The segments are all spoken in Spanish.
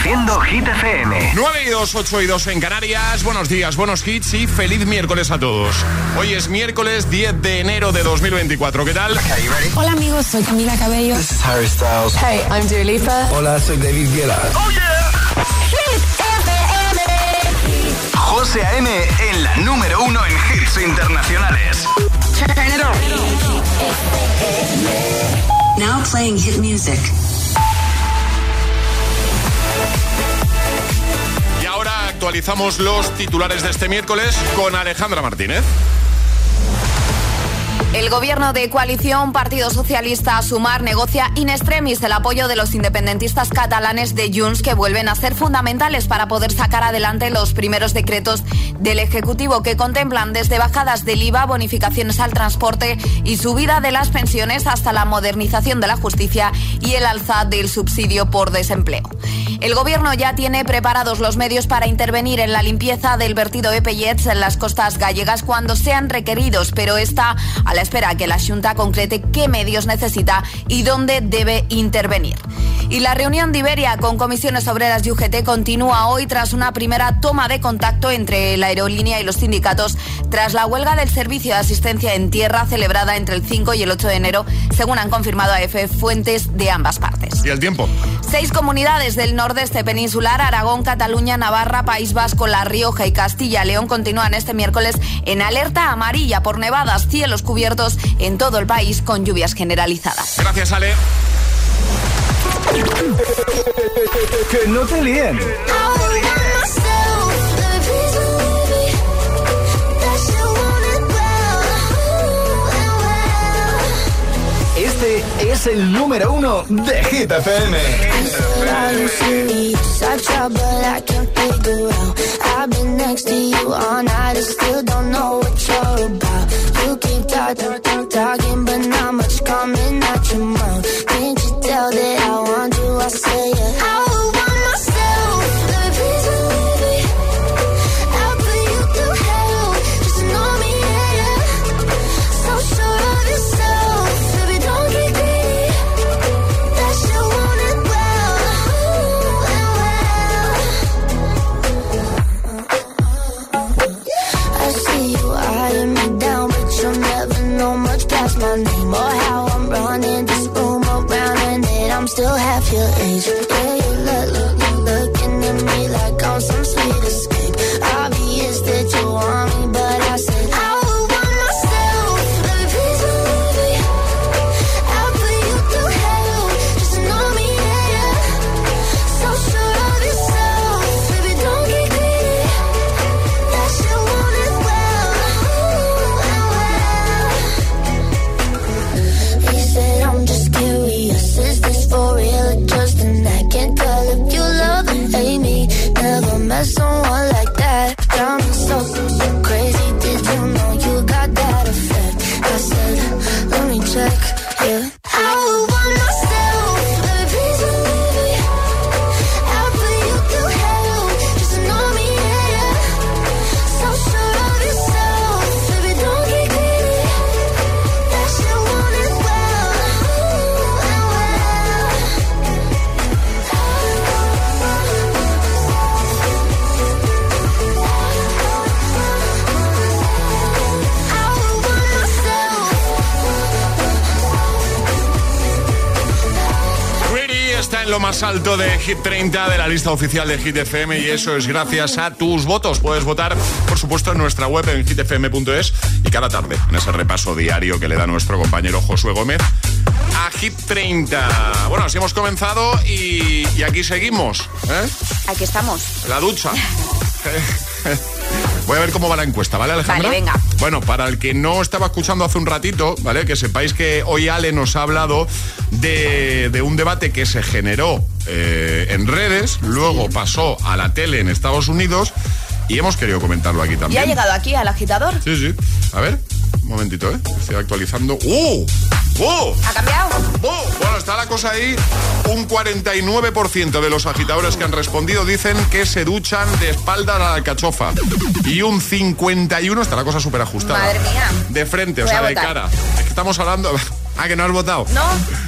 Reproduciendo Hit FM. 9 y 2, 8 y 2 en Canarias. Buenos días, buenos hits y feliz miércoles a todos. Hoy es miércoles 10 de enero de 2024. ¿Qué tal? Hola amigos, soy Camila Cabello. This is Harry Styles. Hey, I'm Dua Lipa. Hola, soy David Guetta. ¡Oh, yeah! Hit FM. José A.M. en la número uno en hits internacionales. Turn it on. Now playing hit music. Actualizamos los titulares de este miércoles con Alejandra Martínez. El gobierno de coalición Partido Socialista Sumar negocia in extremis el apoyo de los independentistas catalanes de Junts que vuelven a ser fundamentales para poder sacar adelante los primeros decretos del Ejecutivo que contemplan desde bajadas del IVA, bonificaciones al transporte y subida de las pensiones hasta la modernización de la justicia y el alza del subsidio por desempleo. El gobierno ya tiene preparados los medios para intervenir en la limpieza del vertido de pellets en las costas gallegas cuando sean requeridos, pero está a la espera que la Junta concrete qué medios necesita y dónde debe intervenir. Y la reunión de Iberia con comisiones obreras y UGT continúa hoy tras una primera toma de contacto entre la aerolínea y los sindicatos tras la huelga del servicio de asistencia en tierra celebrada entre el 5 y el 8 de enero, según han confirmado a EFE fuentes de ambas partes. ¿Y el tiempo? Seis comunidades del nordeste peninsular, Aragón, Cataluña, Navarra, País Vasco, La Rioja y Castilla-León continúan este miércoles en alerta amarilla por nevadas, cielos cubiertos en todo el país con lluvias generalizadas. Gracias, Ale. que no te líen. Este es el número uno de Hit FM. I've been next to you all night and still don't know what you're about. You keep talking, talking, but not much coming out your mouth. Can't you tell that I want you? I say it. I más alto de Hit 30 de la lista oficial de Hit FM y eso es gracias a tus votos. Puedes votar, por supuesto, en nuestra web en hitfm.es y cada tarde en ese repaso diario que le da nuestro compañero Josué Gómez a Hit 30. Bueno, así hemos comenzado y, y aquí seguimos. ¿eh? Aquí estamos. La ducha. Voy a ver cómo va la encuesta, ¿vale, Alejandra? Vale, venga. Bueno, para el que no estaba escuchando hace un ratito, ¿vale? Que sepáis que hoy Ale nos ha hablado de, de un debate que se generó eh, en redes, luego pasó a la tele en Estados Unidos y hemos querido comentarlo aquí ¿Ya también. ha llegado aquí al agitador? Sí, sí. A ver, momentito, ¿eh? Estoy actualizando. ¡Uh! ¡Uh! ¿Ha cambiado? ¡Oh! Bueno, está la cosa ahí. Un 49% de los agitadores que han respondido dicen que se duchan de espalda a la alcachofa. Y un 51% está la cosa súper ajustada. Madre mía. De frente, o sea, de cara. Es que estamos hablando. Ah, que no has votado. ¿No?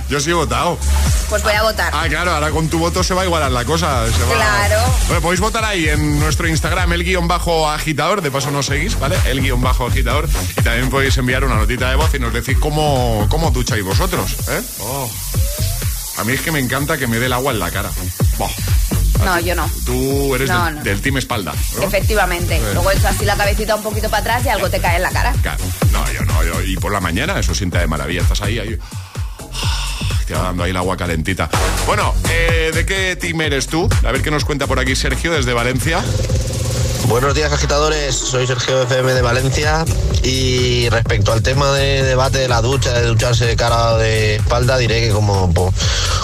Yo sí he votado. Pues voy a votar. Ah, claro, ahora con tu voto se va a igualar la cosa. se va- Claro. Bueno, podéis votar ahí en nuestro Instagram, el guion bajo agitador. De paso nos seguís, ¿vale? El guion bajo agitador. Y también podéis enviar una notita de voz y nos decís cómo, cómo ducháis vosotros, ¿eh? Oh. A mí es que me encanta que me dé el agua en la cara. No, yo no. Tú eres No, del, no. del team espalda, ¿no? Efectivamente. Sí. Luego echas así la cabecita un poquito para atrás y algo te cae en la cara. Claro. No, yo no. yo- y por la mañana eso sienta de maravilla. Estás ahí, ahí. Te va dando ahí el agua calentita. Bueno, eh, ¿de qué team eres tú? A ver qué nos cuenta por aquí Sergio desde Valencia. Buenos días agitadores, soy Sergio FM de Valencia y respecto al tema de debate de la ducha, de ducharse de cara o de espalda, diré que como, po-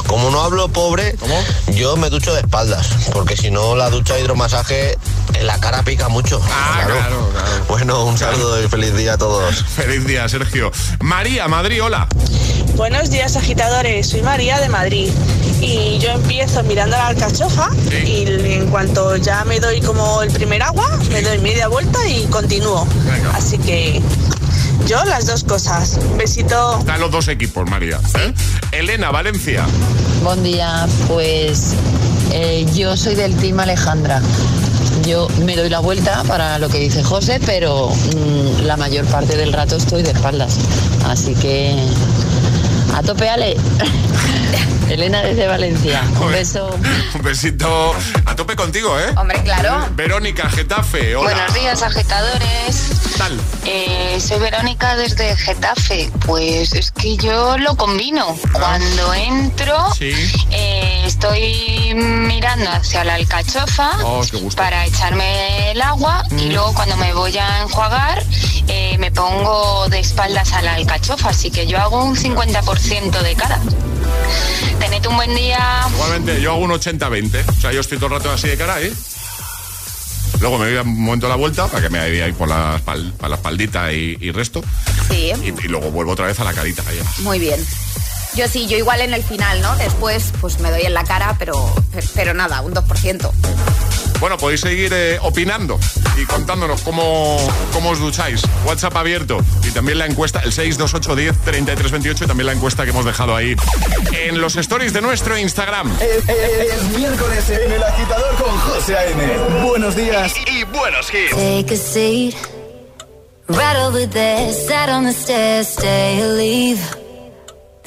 como no hablo pobre, ¿Cómo? yo me ducho de espaldas, porque si no la ducha de hidromasaje en la cara pica mucho. Ah, claro, claro. Bueno, un saludo y feliz día a todos. Feliz día, Sergio. María, Madrid, hola. Buenos días agitadores, soy María de Madrid y yo empiezo mirando la alcachofa Sí. y en cuanto ya me doy como el primer agua, me doy media vuelta y continúo. Venga. Así que yo las dos cosas. Besito. Están los dos equipos, María. ¿eh? Elena, Valencia. Buen día, pues eh, yo soy del team Alejandra. Yo me doy la vuelta para lo que dice José, pero mm, la mayor parte del rato estoy de espaldas. Así que a tope, Ale. Elena desde Valencia. Un beso. Un besito a tope contigo, ¿eh? Hombre, claro. Verónica, Getafe, hola. Buenos días, agitadores. ¿Qué tal? Eh, soy Verónica desde Getafe. Pues es que yo lo combino. Cuando entro, Ah. Sí. eh, estoy mirando hacia la alcachofa Oh, qué gusto. Mm. para echarme el agua y luego cuando me voy a enjuagar eh, me pongo de espaldas a la alcachofa. Así que yo hago un 50% de cada. Tened un buen día. Igualmente, yo hago un 80-20. O sea, yo estoy todo el rato así de cara, ¿eh? Luego me doy un momento la vuelta para que me ahí por la, espal- para la espaldita y, y resto. Sí, Y, y luego vuelvo otra vez a la carita. ahí. muy bien. Yo sí, yo igual en el final, ¿no? Después, pues me doy en la cara, pero, pero nada, un 2%. Bueno, podéis seguir eh, opinando y contándonos cómo, cómo os ducháis. WhatsApp abierto y también la encuesta, el 628103328 y también la encuesta que hemos dejado ahí en los stories de nuestro Instagram. Es, es- es miércoles en el agitador con José A.M. Buenos días. Y buenos hits. Take a seat. Right over there, sat on the stairs, stay or leave.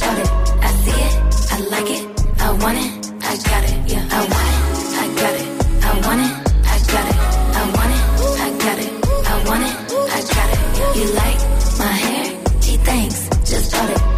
It. I see it. I like it. I want it. I got it. Yeah. I want it. I got it. I want it. I got it. I want it. I got it. I want it. I got it. You like my hair? Gee, thanks. Just bought it.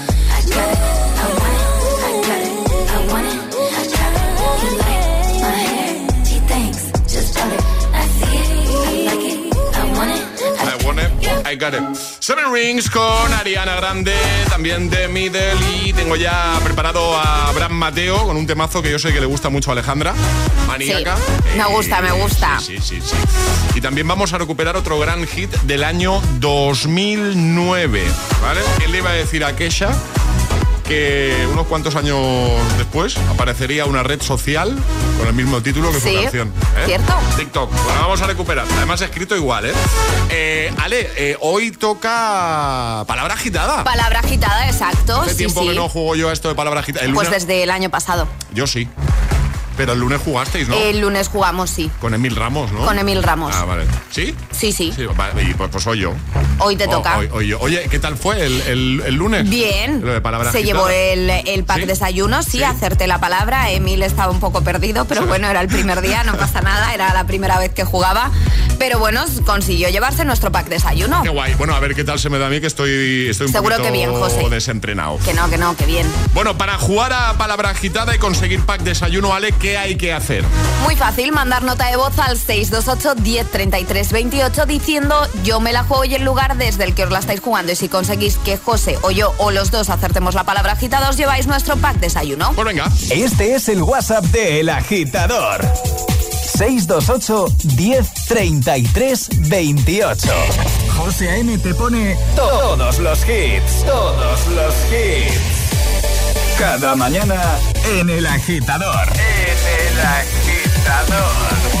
I got it. Seven Rings con Ariana Grande, también de Middle y tengo ya preparado a Abraham Mateo con un temazo que yo sé que le gusta mucho a Alejandra, Maníaca. Sí, me gusta, me gusta. Sí, sí, sí. Y también vamos a recuperar otro gran hit del año 2009, ¿vale? ¿Quién le iba a decir a Kesha que unos cuantos años después aparecería una red social con el mismo título que Sí, su canción? ¿eh? cierto. TikTok. Bueno, vamos a recuperar. Además, escrito igual, ¿eh? Eh, Ale, eh, hoy toca palabra agitada. Palabra agitada, exacto. Hace sí, tiempo sí. que no juego yo a esto de palabra agitada. El Pues desde el año pasado. Yo sí. Pero el lunes jugasteis, ¿no? El lunes jugamos, sí. Con Emil Ramos, ¿no? Con Emil Ramos. Ah, vale. ¿Sí? Sí, sí. Sí, vale, y pues, pues hoy yo. Hoy te O- toca. hoy- hoy yo. Oye, ¿qué tal fue el, el- el lunes? Bien. Lo de palabra Se agitada. llevó el, el pack ¿Sí? desayuno, sí, Sí. hacerte la palabra. Emil estaba un poco perdido, pero bueno, era el primer día, no pasa nada, era la primera vez que jugaba. Pero bueno, consiguió llevarse nuestro pack desayuno. Qué guay. Bueno, a ver qué tal se me da a mí, que estoy, estoy un Seguro que bien, José. desentrenado. Que no, que no, que bien. Bueno, para jugar a palabra agitada y conseguir pack desayuno, Ale, ¿qué hay que hacer? Muy fácil, mandar nota de voz al 628 1033 28 diciendo yo me la juego y el lugar desde el que os la estáis jugando. Y si conseguís que José o yo o los dos acertemos la palabra agitada, os lleváis nuestro pack desayuno. Pues venga. Este es el WhatsApp de El Agitador. 628 1033 28. José A.M. te pone todos los hits. Todos los hits. Cada mañana en El Agitador. En El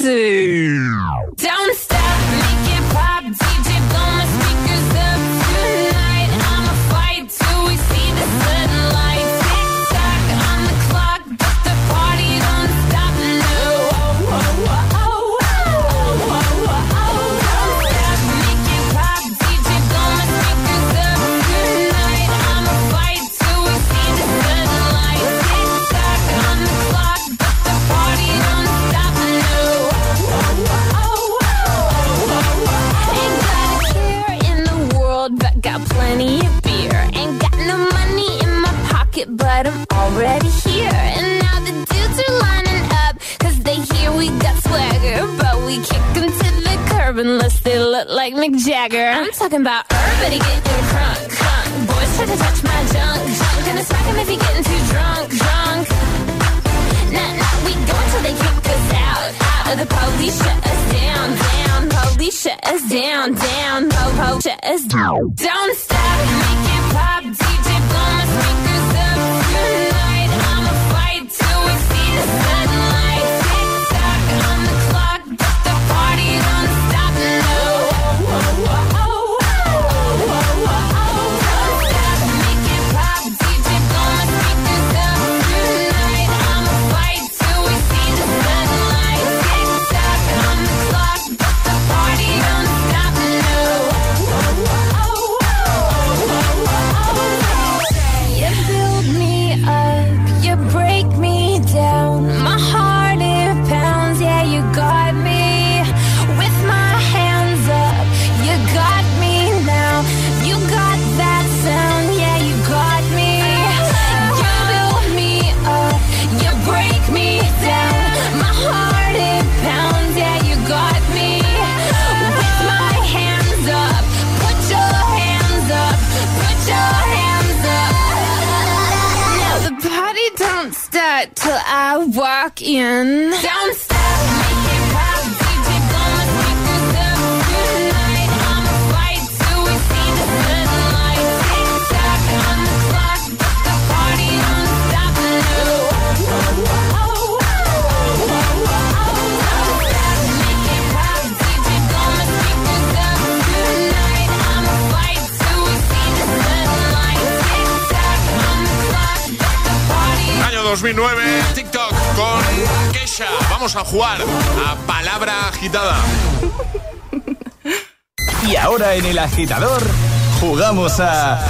子 talking about everybody getting drunk, drunk. Boys try to touch my junk, junk. Gonna smack him if he getting too drunk, drunk. Nah, nah, we go until they kick us out, out. Or the police shut us down, down. Police shut us down, down. Po, po, shut us down. Don't stop, jugar a palabra agitada. Y ahora en el agitador jugamos a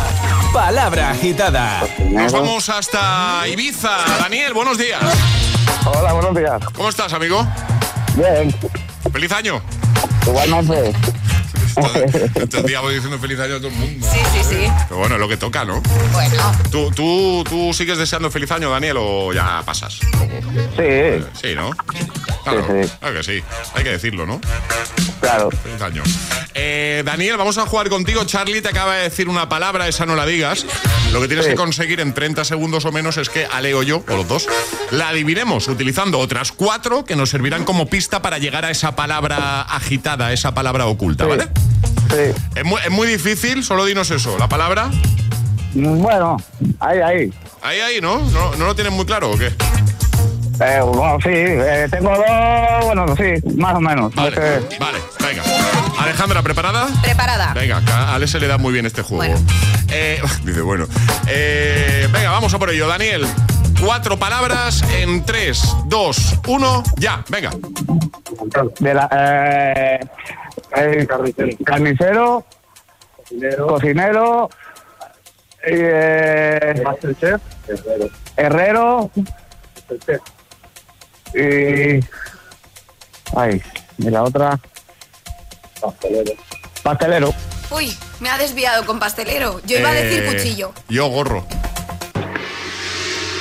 Palabra Agitada. Nos vamos hasta Ibiza. Daniel, buenos días. Hola, buenos días. ¿Cómo estás, amigo? Bien. Feliz año. Igualmente. Estos días voy diciendo feliz año a todo el mundo. Sí, sí, sí. Pero bueno, es lo que toca, ¿no? Bueno. ¿Tú, tú, ¿Tú sigues deseando feliz año, Daniel, o ya pasas? Sí. Sí, ¿no? Claro, claro que sí. Hay que decirlo, ¿no? Claro. Feliz año. Eh, Daniel, vamos a jugar contigo. Charlie te acaba de decir una palabra, esa no la digas. Lo que tienes que conseguir en 30 segundos o menos es que Ale o yo, o los dos, la adivinemos utilizando otras cuatro que nos servirán como pista para llegar a esa palabra agitada, a esa palabra oculta, ¿vale? Sí. Es muy, es muy difícil, solo dinos eso. ¿La palabra? Bueno, ahí, ahí. Ahí, ahí, ¿no? ¿No, no lo tienes muy claro o qué? Eh, bueno, sí, eh, tengo dos, bueno, sí, más o menos. Vale, Este- vale, venga. Alejandra, ¿preparada? Preparada. Venga, a Ale se le da muy bien este juego. Eh, dice, bueno. Eh, venga, vamos a por ello. Daniel, cuatro palabras en tres, dos, uno, ya, venga. De la, eh, eh, carnicero, cocinero, y, eh, herrero, y, ay, y la otra, pastelero. Uy, me ha desviado con pastelero. Yo iba a decir Eh, cuchillo. Yo gorro.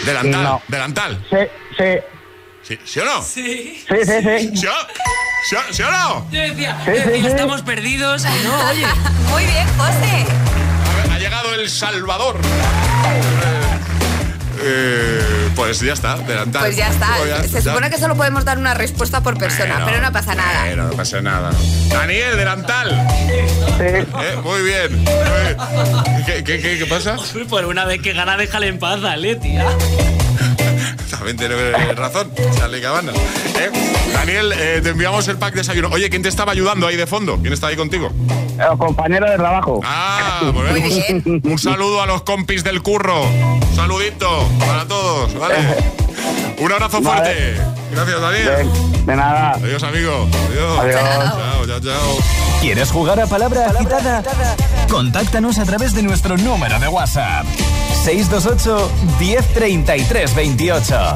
Delantal, No. delantal. Sí, sí, ¿Sí, ¿sí o no? Sí. sí, sí, sí. ¿Sí o, sí o- sí o no? Yo decía, Sí, yo sí, decía, sí. estamos perdidos. y No, oye. Muy bien, José. Ha llegado El Salvador. Eh, pues ya está, delantal. Pues ya está. Pues Se supone que solo podemos dar una respuesta por persona, Bueno, pero no pasa nada. bueno, no pasa nada. Daniel, delantal. Sí. Eh, muy bien. muy bien. ¿Qué, qué, qué, qué pasa? Uy, por una vez que gana, déjale en paz, dale, tía. También tienes razón, Charlie Cabana. Eh, Daniel, eh, te enviamos el pack de desayuno. Oye, ¿quién te estaba ayudando ahí de fondo? ¿Quién está ahí contigo? El compañero de trabajo. Ah, muy bien. Muy Un- saludo a los compis del curro. Un saludito para todos, ¿vale? Un abrazo Vale. Gracias, Daniel. De, de nada. Adiós, amigo. Adiós. Adiós. Chao, chao, chao. ¿Quieres jugar a Palabra Agitada? Contáctanos a través de nuestro número de WhatsApp. 628 1033 28.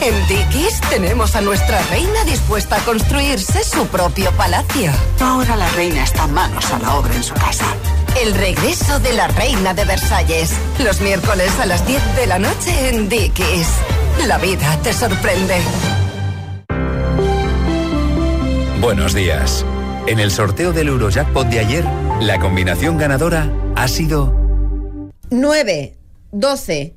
en Dickies tenemos a nuestra reina dispuesta a construirse su propio palacio. Ahora la reina está manos a la obra en su casa. El regreso de la reina de Versalles. Los miércoles a las 10 de la noche en Dickies. La vida te sorprende. Buenos días. En el sorteo del Eurojackpot de ayer, la combinación ganadora ha sido 9, 12,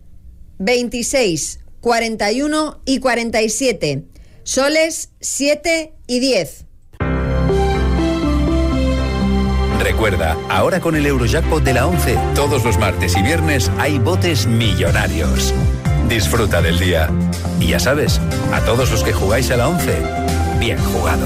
26, 41 y 47. Soles 7 y 10. Recuerda, ahora con el Eurojackpot de la 11, todos los martes y viernes hay botes millonarios. Disfruta del día. Y ya sabes, a todos los que jugáis a la 11, bien jugado.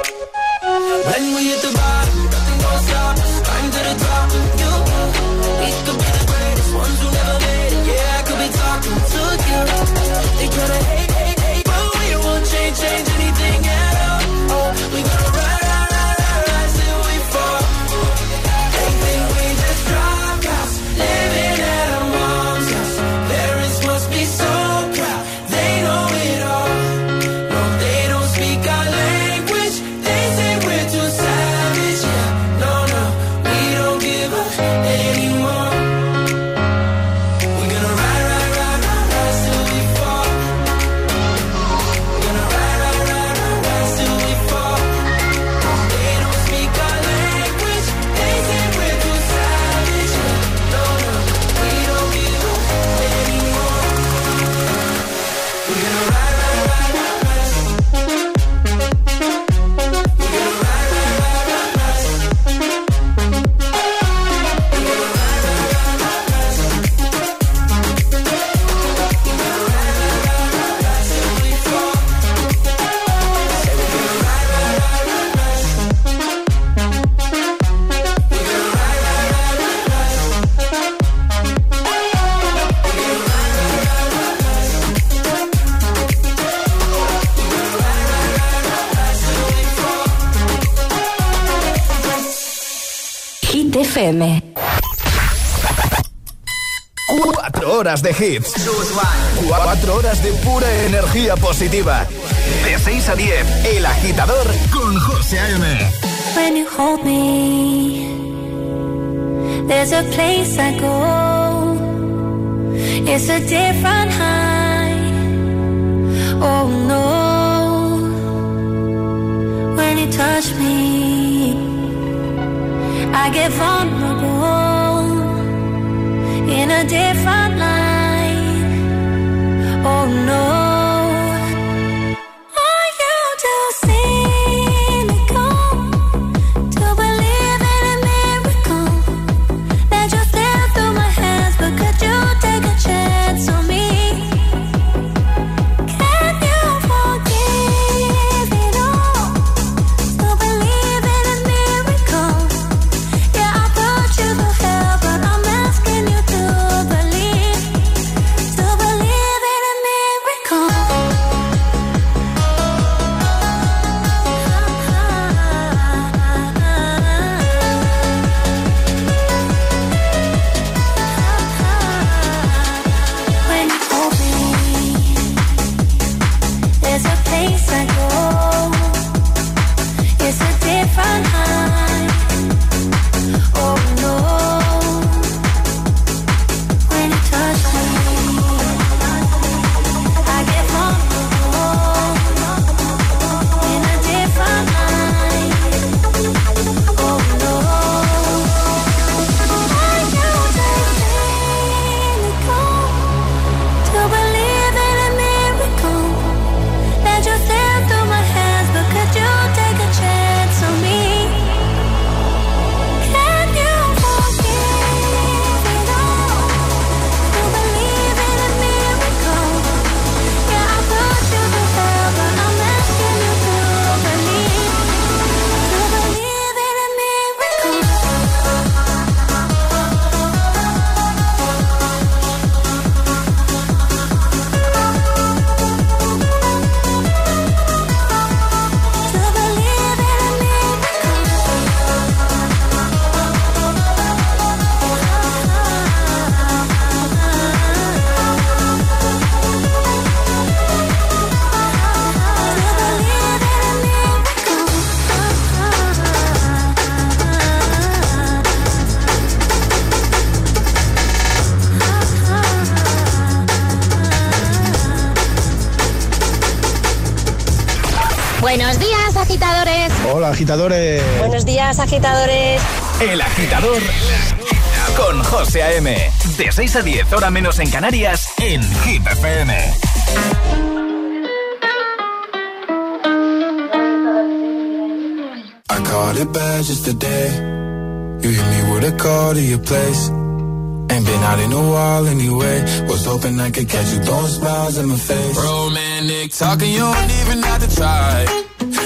FM. Cuatro horas de hits. Cuatro horas de pura energía positiva. De 6 a 10, El Agitador con José A.M. When you hold me, there's a place I go. It's a different high. Oh no. When you touch me, I get vulnerable in a different light. Oh no. Agitadores. Buenos días, agitadores. El agitador con José A.M. De 6 a 10, hora menos en Canarias, en Hit FM. I caught it bad just today. You hit me with a call to your place. Ain't been out in a while anyway. Was hoping I could catch you throwing smiles in my face. Romantic talking, you don't even have to try.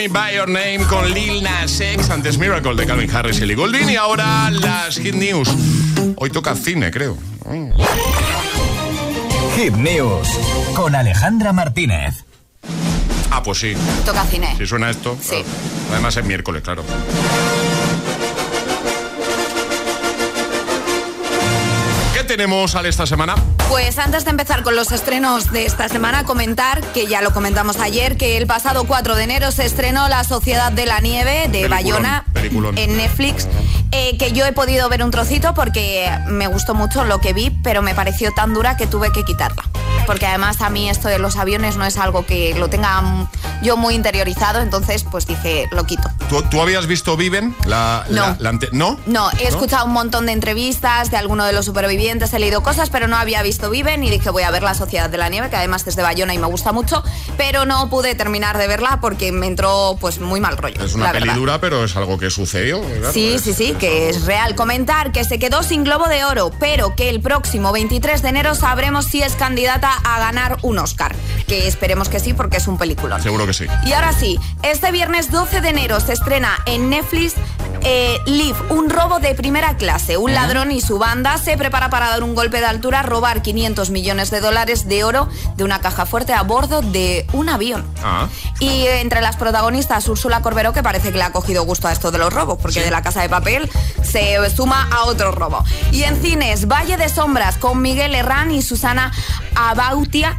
Me By Your Name con Lil Nas X, antes Miracle de Calvin Harris y Ellie Goulding y ahora las Hit News. Hoy toca cine, creo. Hit News con Alejandra Martínez. Ah, pues sí. Toca cine. Si suena esto. Sí. claro. Además es miércoles, claro. Tenemos al esta semana? Pues antes de empezar con los estrenos de esta semana, comentar, que ya lo comentamos ayer, que el pasado 4 de enero se estrenó La Sociedad de la Nieve de Peliculón, Bayona peliculón. en Netflix, eh, que yo he podido ver un trocito porque me gustó mucho lo que vi, pero me pareció tan dura que tuve que quitarla. Porque además a mí esto de los aviones no es algo que lo tenga yo muy interiorizado, entonces pues dije, lo quito. ¿Tú, tú habías visto Viven? La, No. la- la ante- ¿No? No, he escuchado un montón de entrevistas de alguno de los supervivientes, he leído cosas, pero no había visto Viven y dije voy a ver La Sociedad de la Nieve, que además es de Bayona y me gusta mucho, pero no pude terminar de verla porque me entró pues muy mal rollo. Es una peli dura, pero es algo que sucedió. Sí, sí, sí, que es real. Comentar que se quedó sin Globo de Oro, pero que el próximo 23 de enero sabremos si es candidata a ganar un Oscar. Que esperemos que sí, porque es un peliculón. Seguro que sí. Y ahora sí, este viernes 12 de enero se estrena en Netflix eh, Live, un robo de primera clase. Un ladrón y su banda se prepara para dar un golpe de altura, robar 500 millones de dólares de oro de una caja fuerte a bordo de un avión. Ah. Y entre las protagonistas, Úrsula Corberó, que parece que le ha cogido gusto a esto de los robos, porque de la casa de papel se suma a otro robo. Y en cines, Valle de Sombras, con Miguel Herrán y Susana Abautia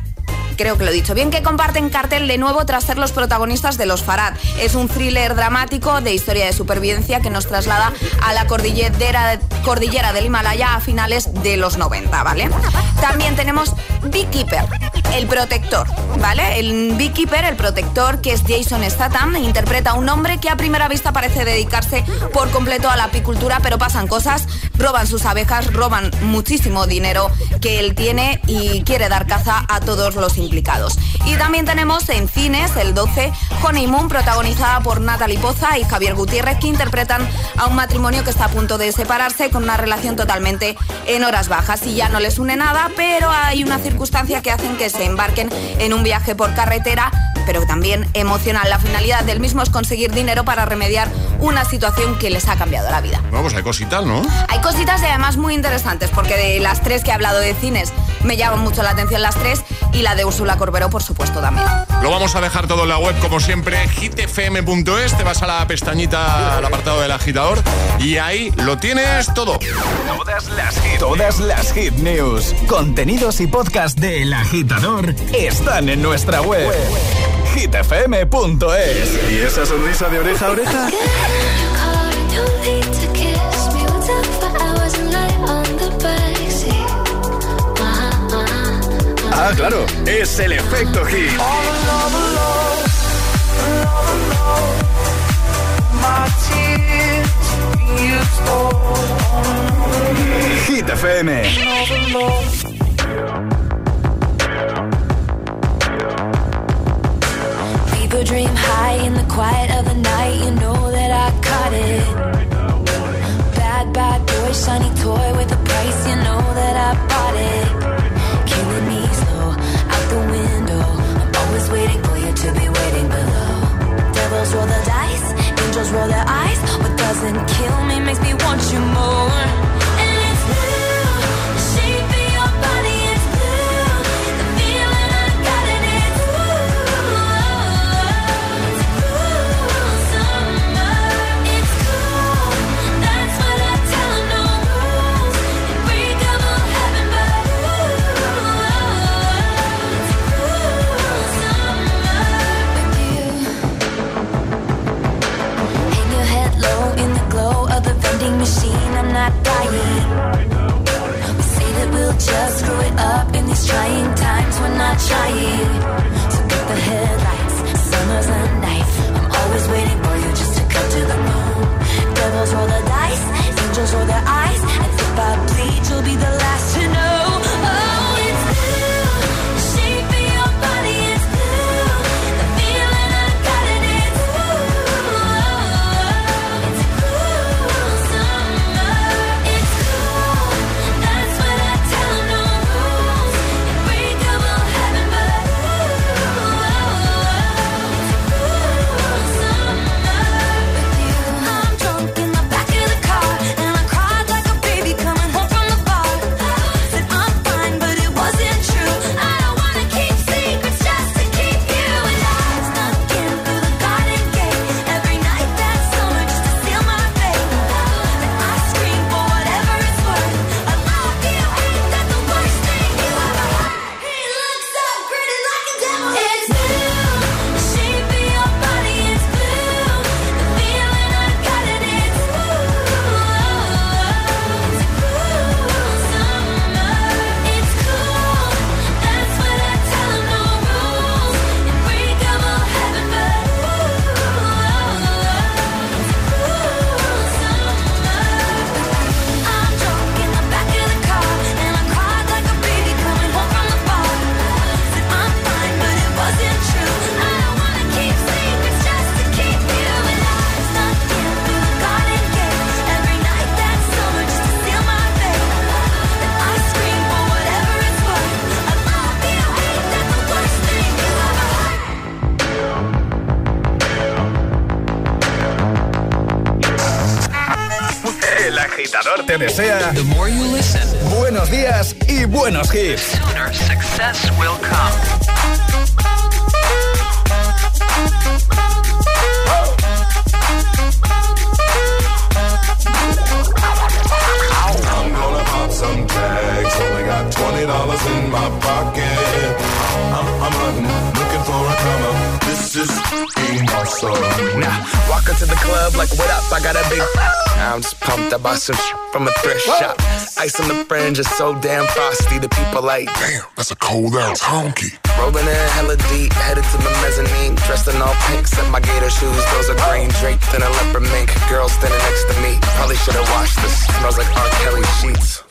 creo que lo he dicho bien, que comparten cartel de nuevo tras ser los protagonistas de Los Farad. Es un thriller dramático de historia de supervivencia que nos traslada a la cordillera, cordillera del Himalaya a finales de los 90, ¿vale? También tenemos Beekeeper, el protector, ¿vale? El Beekeeper, el protector, que es Jason Statham, interpreta a un hombre que a primera vista parece dedicarse por completo a la apicultura, pero pasan cosas, roban sus abejas, roban muchísimo dinero que él tiene y quiere dar caza a todos los implicados. Y también tenemos en cines el 12 Honeymoon, protagonizada por Natalie Poza y Javier Gutiérrez, que interpretan a un matrimonio que está a punto de separarse con una relación totalmente en horas bajas y ya no les une nada, pero hay una circunstancia que hacen que se embarquen en un viaje por carretera, pero también emocional. La finalidad del mismo es conseguir dinero para remediar una situación que les ha cambiado la vida. Bueno, pues hay cositas, ¿no? Hay cositas y además muy interesantes, porque de las tres que he hablado de cines me llaman mucho la atención las tres y la de Úrsula Corberó, por supuesto, también. Lo vamos a dejar todo en la web, como siempre, hitfm.es. Te vas a la pestañita, al apartado del agitador, y ahí lo tienes todo. Todas las hit, todas las hit news, contenidos y podcast del agitador están en nuestra web. hitfm.es. ¿Y esa sonrisa de oreja a oreja? Ah, claro, es el efecto hit. Hit FM. People dream high in the quiet of the night. You know that I caught it. Bad, bad boy, shiny toy with a price. You know that I bought it. Waiting for you to be waiting below. Devils roll the dice, angels roll their eyes. What doesn't kill me makes me want you more. And it's blue, from a thrift shop. Ice on the fringe is so damn frosty. The people like, damn, that's a cold ass honky. Rolling in hella deep, headed to the mezzanine. Dressed in all pink, set my gator shoes. Those are green, draped in a leopard mink. Girl standing next to me. Probably should have washed this. Smells like R. Kelly sheets.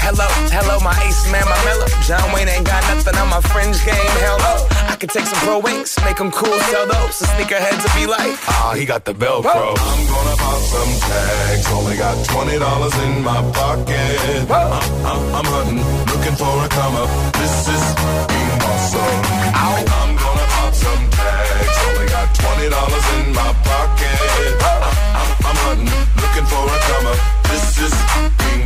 Hello, hello, my ace man, my mellow. John Wayne ain't got nothing on my fringe game. Hell no. I can take some pro wings, make them cool, sell those. The sneakerheads will be like, ah, he got the Velcro. I'm gonna pop some tags. Only got $20 in my pocket. I'm, I'm, uh, uh, I'm hunting, looking for a come up. This is being awesome. I'm gonna pop some tags. Only got $20 in my pocket. I'm, uh, I'm, I'm hunting, looking for a come up. This is being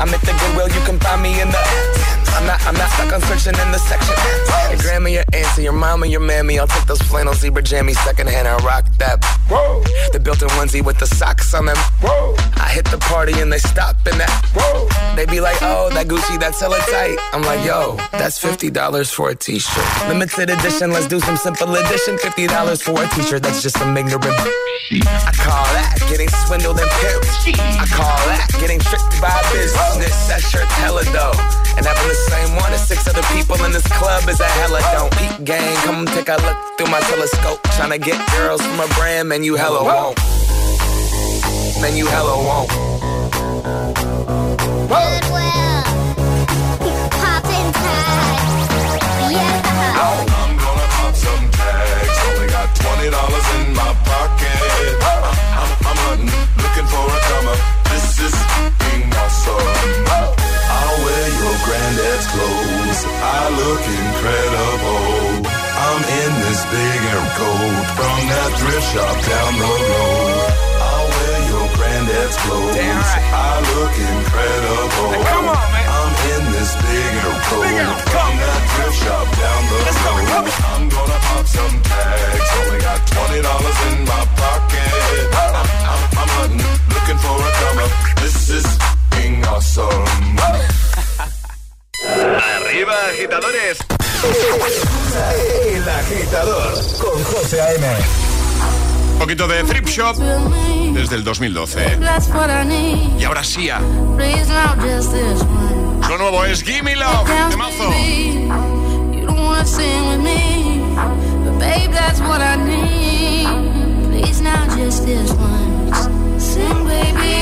I'm at the Goodwill, you can find me in the. I'm not, I'm not stuck on searching in the section. Your grandma, your auntie, your mama, your mammy. I'll take those flannel zebra jammies secondhand and rock that. Whoa. The built-in onesie with the socks on them. Whoa. I hit the party and they stop in that. Whoa. They be like, oh, that Gucci, that's hella tight. I'm like, yo, that's $50 for a t-shirt. Limited edition, let's do some simple edition. $50 for a t-shirt, that's just some ignorant. I call that getting swindled and pimped. I call that getting tricked by a business. That shirt's hella dope. And having the same one as six other people in this club is a hella don't. Peak gang, come take a look through my telescope. Tryna get girls from a brand, man, you hella won't. Man, you hella won't. I look incredible. I'm in this big air coat from that thrift shop down the road. I'll wear your granddad's clothes. I look incredible. come on, man. I'm in this big air coat from that thrift shop down the road. I'm gonna pop some tags. Only got $20 in my pocket. I'm, I'm, I'm hunting, looking for a come up. This is being awesome. Arriba, agitadores. El agitador con José A.M. Un poquito de Thrift Shop desde el 2012. That's what I need. Y ahora sí, Please now just this one. lo nuevo es Gimme Love, de mazo. You don't wanna sing with me, but babe, that's what I need. Please now just this once. Sing, baby.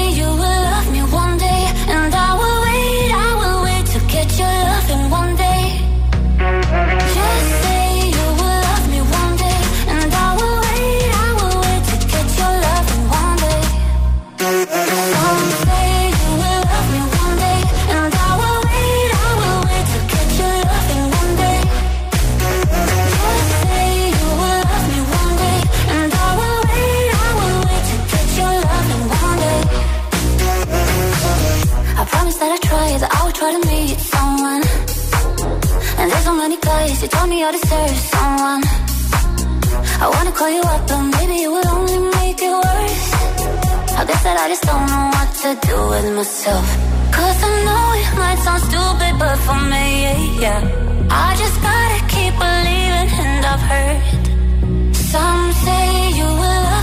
I I just don't know what to do with myself. Cause I know it might sound stupid, but for me, yeah. I just gotta keep believing, and I've heard some say you will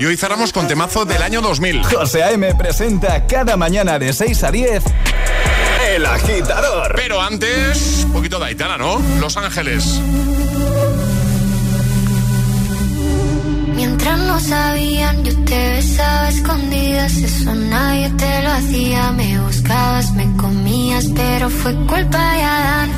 Y hoy cerramos con temazo del año 2000. José A.M. presenta cada mañana de 6 a 10 El agitador. Pero antes, un poquito de Aitana, ¿no? Los Ángeles. Mientras no sabían, yo te besaba escondidas, eso nadie te lo hacía. Me buscabas, me comías, pero fue culpa de Adán.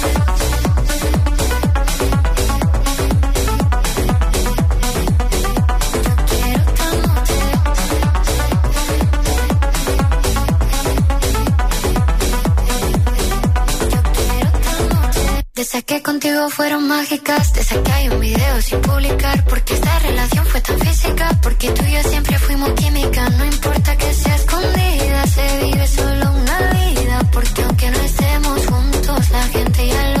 Fueron mágicas, de esas que hay un video sin publicar, porque esta relación fue tan física, porque tú y yo siempre fuimos química, no importa que sea escondida, se vive solo una vida, porque aunque no estemos juntos, la gente ya lo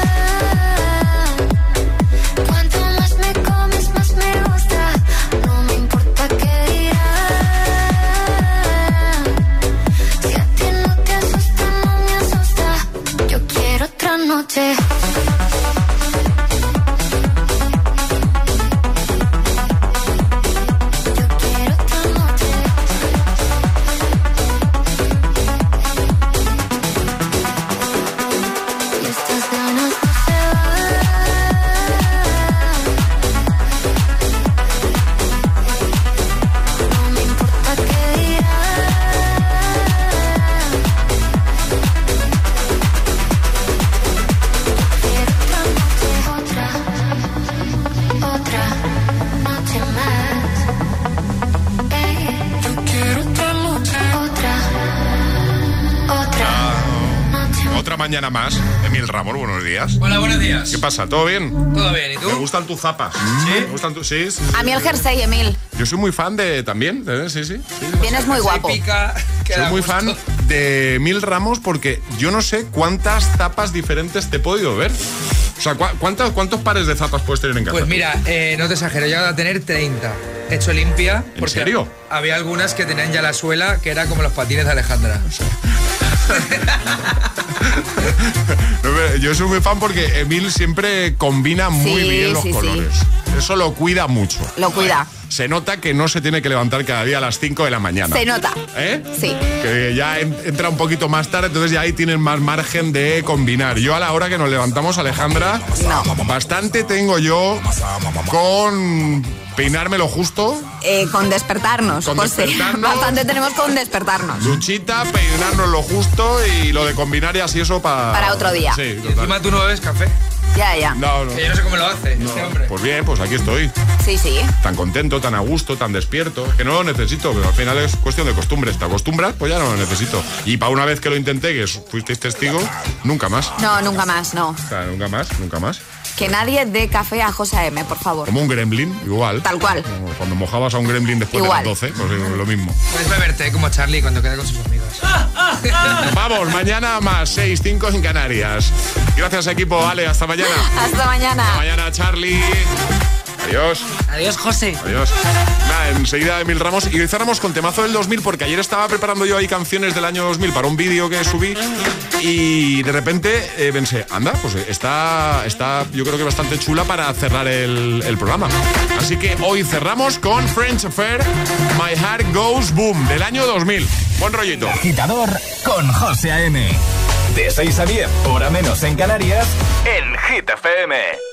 ¿Qué pasa? ¿Todo bien? ¿Todo bien? ¿Y tú? ¿Te gustan tus zapas? ¿Sí? ¿Me gustan tus...? Sí. A mí el jersey, Emil. Yo soy muy fan de... ¿También? Sí, sí. sí. Vienes muy guapo. Pica, Soy muy gusto. fan de Emil Ramos porque yo no sé cuántas tapas diferentes te he podido ver. O sea, ¿cu- cuántos, ¿cuántos pares de zapas puedes tener en casa? Pues mira, eh, no te exagero, he llegado a tener 30. He hecho limpia. ¿En serio? Había algunas que tenían ya la suela, que era como los patines de Alejandra. No, Yo soy muy fan porque Emil siempre combina muy Sí, bien los sí, sí. colores. Eso lo cuida mucho. Lo cuida. Se nota que no se tiene que levantar cada día a las 5 de la mañana. Se nota. ¿Eh? Sí. Que ya en- entra un poquito más tarde, entonces ya ahí tienen más margen de combinar. Yo a la hora que nos levantamos, Alejandra, bastante tengo yo con peinarme lo justo, Eh, con despertarnos, Con José. despertarnos. Bastante tenemos con despertarnos. duchita, peinarnos lo justo y lo de combinar y así eso para... Para otro día. Sí, Y total. encima tú no bebes café. Ya, ya. No, no. Que yo no sé cómo lo hace este hombre. Pues bien, pues aquí estoy. Sí, sí. Tan contento, tan a gusto, tan despierto. Que no lo necesito, pero al final es cuestión de costumbres. Te acostumbras, pues ya no lo necesito. Y para una vez que lo intenté, que fuisteis testigos, nunca más. No, nunca más, no. O sea, nunca más, nunca más. Que nadie dé café a José M, por favor. Como un gremlin, igual. Tal cual. Como Cuando mojabas a un gremlin después Igual. de las 12, pues eh, lo mismo. Puedes beberte como Charlie cuando queda con sus amigos. Vamos, mañana más 6, 5 en Canarias. Gracias, equipo. Ale, hasta mañana. Hasta mañana. Hasta mañana, Charlie. Adiós. Adiós, José. Adiós. Nada, enseguida Emil Ramos. Y hoy cerramos con temazo del 2000 porque ayer estaba preparando yo ahí canciones del año 2000 para un vídeo que subí y de repente eh, pensé, anda, pues está, está yo creo que bastante chula para cerrar el, el programa. Así que hoy cerramos con French Affair, My Heart Goes Boom del año 2000. Buen rollito. Agitador con José A.M. De 6 a 10, hora menos en Canarias, en Hit FM.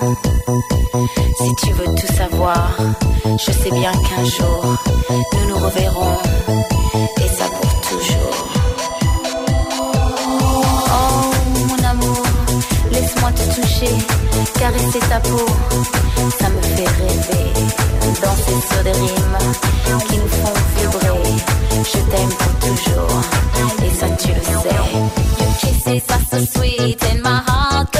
Si tu veux tout savoir, je sais bien qu'un jour, nous nous reverrons, et ça pour toujours. Oh mon amour, laisse-moi te toucher, caresser ta peau, ça me fait rêver. Danser sur des rimes qui nous font vibrer. Je t'aime pour toujours, et ça tu le sais. Are so sweet, and my heart